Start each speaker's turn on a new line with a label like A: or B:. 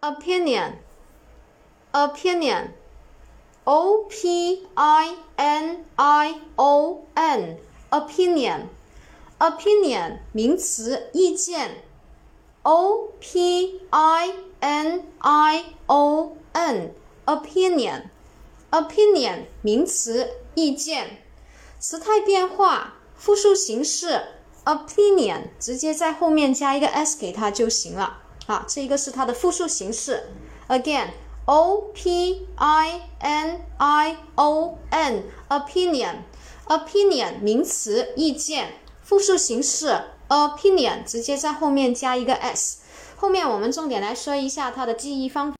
A: opinion，opinion，o p i n i o n，opinion，opinion 名词，意见，o p i n i o n，opinion，opinion 名词，意见，时态变化，复数形式，opinion 直接在后面加一个 s 给它就行了。啊，这一个是它的复数形式，again，o p i n i o n，opinion，opinion 名词，意见，复数形式，opinion 直接在后面加一个 s，后面我们重点来说一下它的记忆方法。